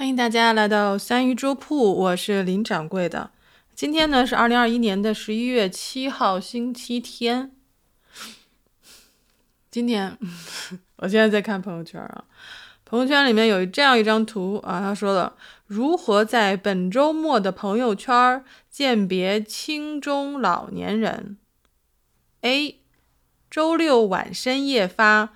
欢迎大家来到三鱼粥铺，我是林掌柜的。今天呢是二零二一年的十一月七号，星期天。今天 我现在在看朋友圈啊，朋友圈里面有这样一张图啊，他说了如何在本周末的朋友圈鉴别轻中老年人。A，周六晚深夜发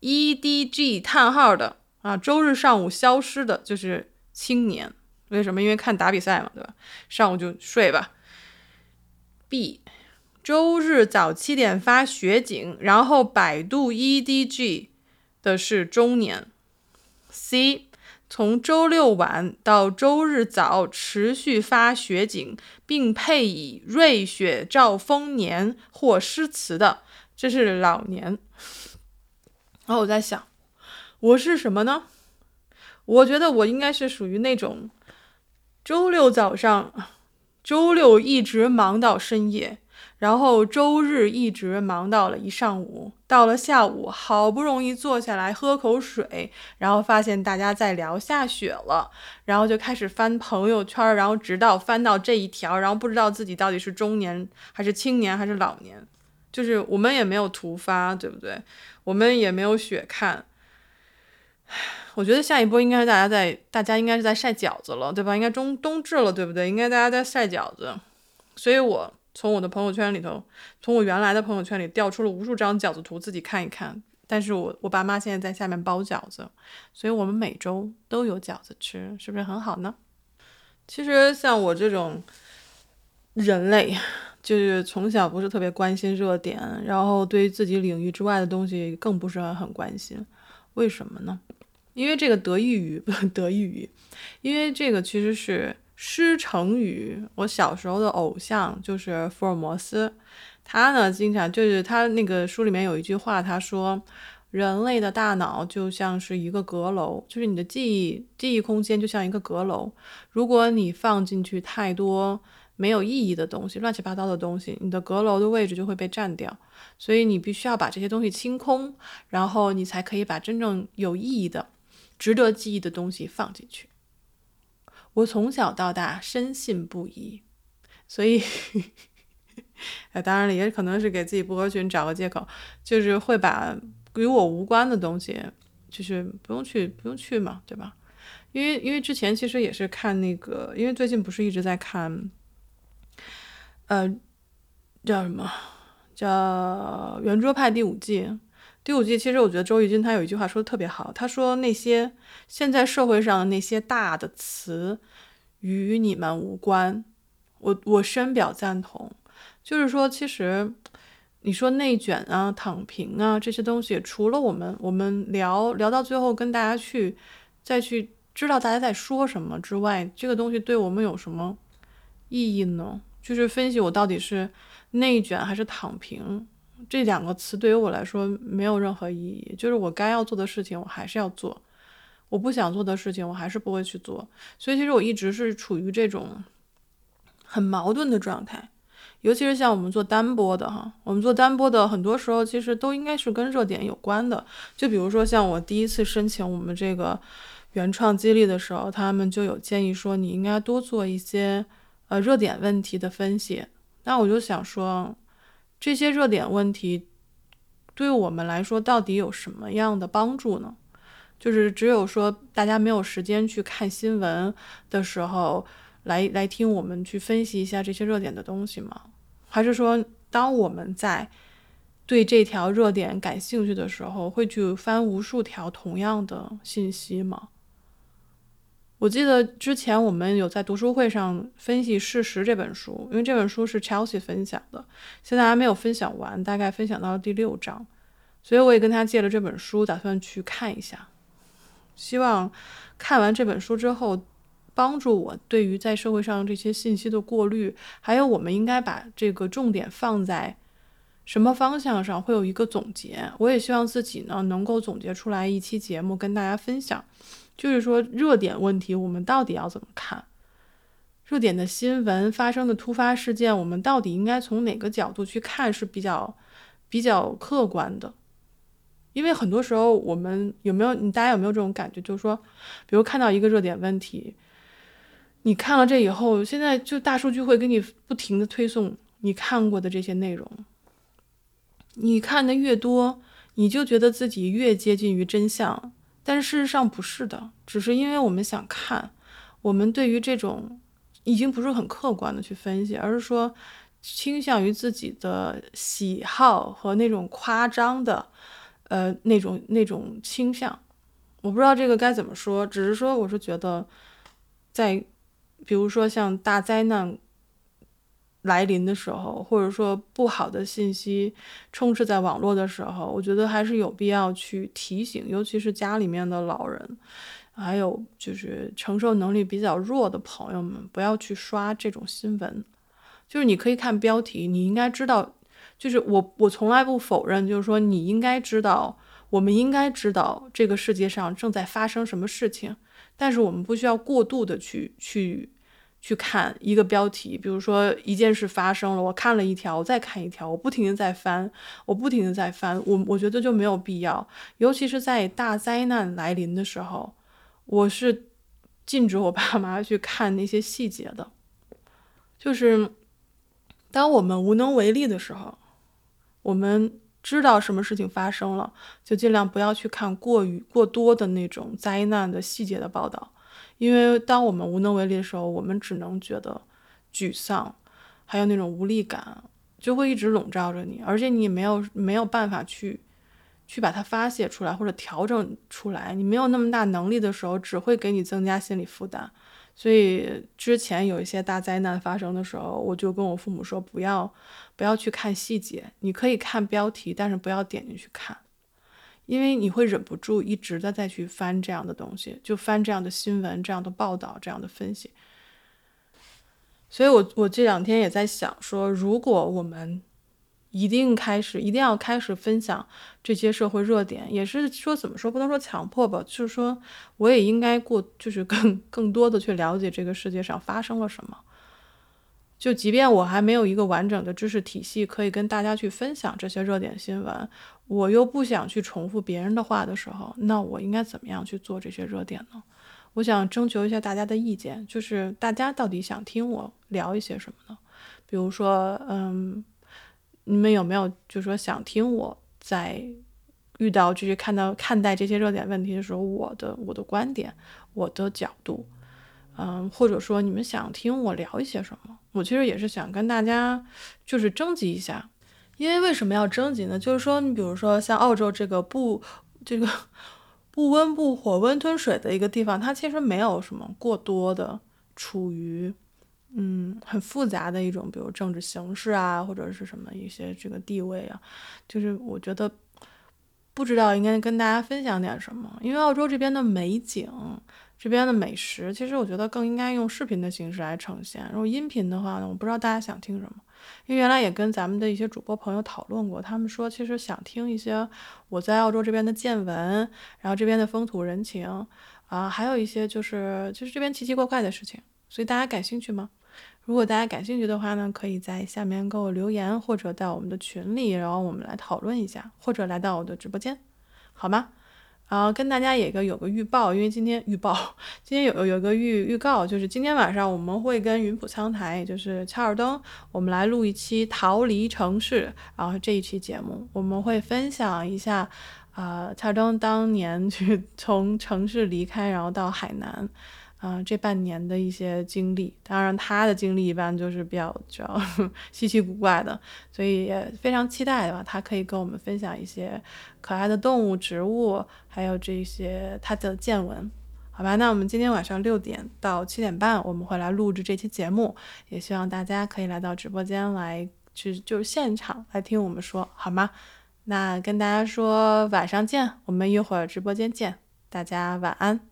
EDG 叹号的。啊，周日上午消失的就是青年，为什么？因为看打比赛嘛，对吧？上午就睡吧。B，周日早七点发雪景，然后百度 EDG 的是中年。C，从周六晚到周日早持续发雪景，并配以瑞雪兆丰年或诗词的，这是老年。然后我在想。我是什么呢？我觉得我应该是属于那种周六早上，周六一直忙到深夜，然后周日一直忙到了一上午，到了下午好不容易坐下来喝口水，然后发现大家在聊下雪了，然后就开始翻朋友圈，然后直到翻到这一条，然后不知道自己到底是中年还是青年还是老年，就是我们也没有图发，对不对？我们也没有雪看。我觉得下一波应该是大家在，大家应该是在晒饺子了，对吧？应该中冬至了，对不对？应该大家在晒饺子，所以我从我的朋友圈里头，从我原来的朋友圈里调出了无数张饺子图，自己看一看。但是我我爸妈现在在下面包饺子，所以我们每周都有饺子吃，是不是很好呢？其实像我这种人类，就是从小不是特别关心热点，然后对于自己领域之外的东西更不是很关心，为什么呢？因为这个得益于得益于，因为这个其实是师承于我小时候的偶像，就是福尔摩斯。他呢，经常就是他那个书里面有一句话，他说，人类的大脑就像是一个阁楼，就是你的记忆记忆空间就像一个阁楼，如果你放进去太多没有意义的东西、乱七八糟的东西，你的阁楼的位置就会被占掉。所以你必须要把这些东西清空，然后你才可以把真正有意义的。值得记忆的东西放进去，我从小到大深信不疑，所以，哎，当然了，也可能是给自己不合群找个借口，就是会把与我无关的东西，就是不用去，不用去嘛，对吧？因为，因为之前其实也是看那个，因为最近不是一直在看，呃，叫什么？叫《圆桌派》第五季。第五季，其实我觉得周轶君他有一句话说的特别好，他说那些现在社会上的那些大的词与你们无关，我我深表赞同。就是说，其实你说内卷啊、躺平啊这些东西，除了我们我们聊聊到最后跟大家去再去知道大家在说什么之外，这个东西对我们有什么意义呢？就是分析我到底是内卷还是躺平。这两个词对于我来说没有任何意义，就是我该要做的事情我还是要做，我不想做的事情我还是不会去做，所以其实我一直是处于这种很矛盾的状态，尤其是像我们做单播的哈，我们做单播的很多时候其实都应该是跟热点有关的，就比如说像我第一次申请我们这个原创激励的时候，他们就有建议说你应该多做一些呃热点问题的分析，那我就想说。这些热点问题对我们来说到底有什么样的帮助呢？就是只有说大家没有时间去看新闻的时候，来来听我们去分析一下这些热点的东西吗？还是说当我们在对这条热点感兴趣的时候，会去翻无数条同样的信息吗？我记得之前我们有在读书会上分析《事实》这本书，因为这本书是 Chelsea 分享的，现在还没有分享完，大概分享到了第六章，所以我也跟他借了这本书，打算去看一下，希望看完这本书之后，帮助我对于在社会上这些信息的过滤，还有我们应该把这个重点放在什么方向上，会有一个总结。我也希望自己呢能够总结出来一期节目跟大家分享。就是说，热点问题我们到底要怎么看？热点的新闻发生的突发事件，我们到底应该从哪个角度去看是比较比较客观的？因为很多时候我们有没有，你大家有没有这种感觉，就是说，比如看到一个热点问题，你看了这以后，现在就大数据会给你不停的推送你看过的这些内容，你看的越多，你就觉得自己越接近于真相，但事实上不是的，只是因为我们想看，我们对于这种已经不是很客观的去分析，而是说。倾向于自己的喜好和那种夸张的，呃，那种那种倾向，我不知道这个该怎么说，只是说我是觉得，在比如说像大灾难来临的时候，或者说不好的信息充斥在网络的时候，我觉得还是有必要去提醒，尤其是家里面的老人，还有就是承受能力比较弱的朋友们，不要去刷这种新闻。就是你可以看标题，你应该知道，就是我我从来不否认，就是说你应该知道，我们应该知道这个世界上正在发生什么事情，但是我们不需要过度的去去去看一个标题，比如说一件事发生了，我看了一条，我再看一条，我不停的在翻，我不停的在翻，我我觉得就没有必要，尤其是在大灾难来临的时候，我是禁止我爸妈 去看那些细节的，就是。当我们无能为力的时候，我们知道什么事情发生了，就尽量不要去看过于过多的那种灾难的细节的报道，因为当我们无能为力的时候，我们只能觉得沮丧，还有那种无力感就会一直笼罩着你，而且你没有没有办法去去把它发泄出来或者调整出来，你没有那么大能力的时候，只会给你增加心理负担。所以之前有一些大灾难发生的时候，我就跟我父母说，不要不要去看细节，你可以看标题，但是不要点进去看，因为你会忍不住一直的再去翻这样的东西，就翻这样的新闻、这样的报道、这样的分析。所以我我这两天也在想说，如果我们。一定开始，一定要开始分享这些社会热点，也是说怎么说，不能说强迫吧，就是说我也应该过，就是更 更多的去了解这个世界上发生了什么。就即便我还没有一个完整的知识体系可以跟大家去分享这些热点新闻，我又不想去重复别人的话的时候，那我应该怎么样去做这些热点呢？我想征求一下大家的意见，就是大家到底想听我聊一些什么呢？比如说，嗯。你们有没有就是说想听我在遇到这些看到看待这些热点问题的时候，我的我的观点，我的角度，嗯，或者说你们想听我聊一些什么？我其实也是想跟大家就是征集一下，因为为什么要征集呢？就是说你比如说像澳洲这个不这个不温不火温吞水的一个地方，它其实没有什么过多的处于。嗯，很复杂的一种，比如政治形势啊，或者是什么一些这个地位啊，就是我觉得不知道应该跟大家分享点什么。因为澳洲这边的美景，这边的美食，其实我觉得更应该用视频的形式来呈现。如果音频的话呢，我不知道大家想听什么。因为原来也跟咱们的一些主播朋友讨论过，他们说其实想听一些我在澳洲这边的见闻，然后这边的风土人情啊，还有一些就是就是这边奇奇怪怪的事情。所以大家感兴趣吗？如果大家感兴趣的话呢，可以在下面给我留言，或者到我们的群里，然后我们来讨论一下，或者来到我的直播间，好吗？然后跟大家也个有个预报，因为今天预报，今天有有个预预告，就是今天晚上我们会跟云浦仓台，就是乔尔登，我们来录一期逃离城市，然后这一期节目我们会分享一下，啊，乔尔登当年去从城市离开，然后到海南。啊，这半年的一些经历，当然他的经历一般就是比较比较 稀奇古怪的，所以也非常期待吧，他可以跟我们分享一些可爱的动物、植物，还有这些他的见闻，好吧？那我们今天晚上六点到七点半，我们会来录制这期节目，也希望大家可以来到直播间来去就是现场来听我们说，好吗？那跟大家说晚上见，我们一会儿直播间见，大家晚安。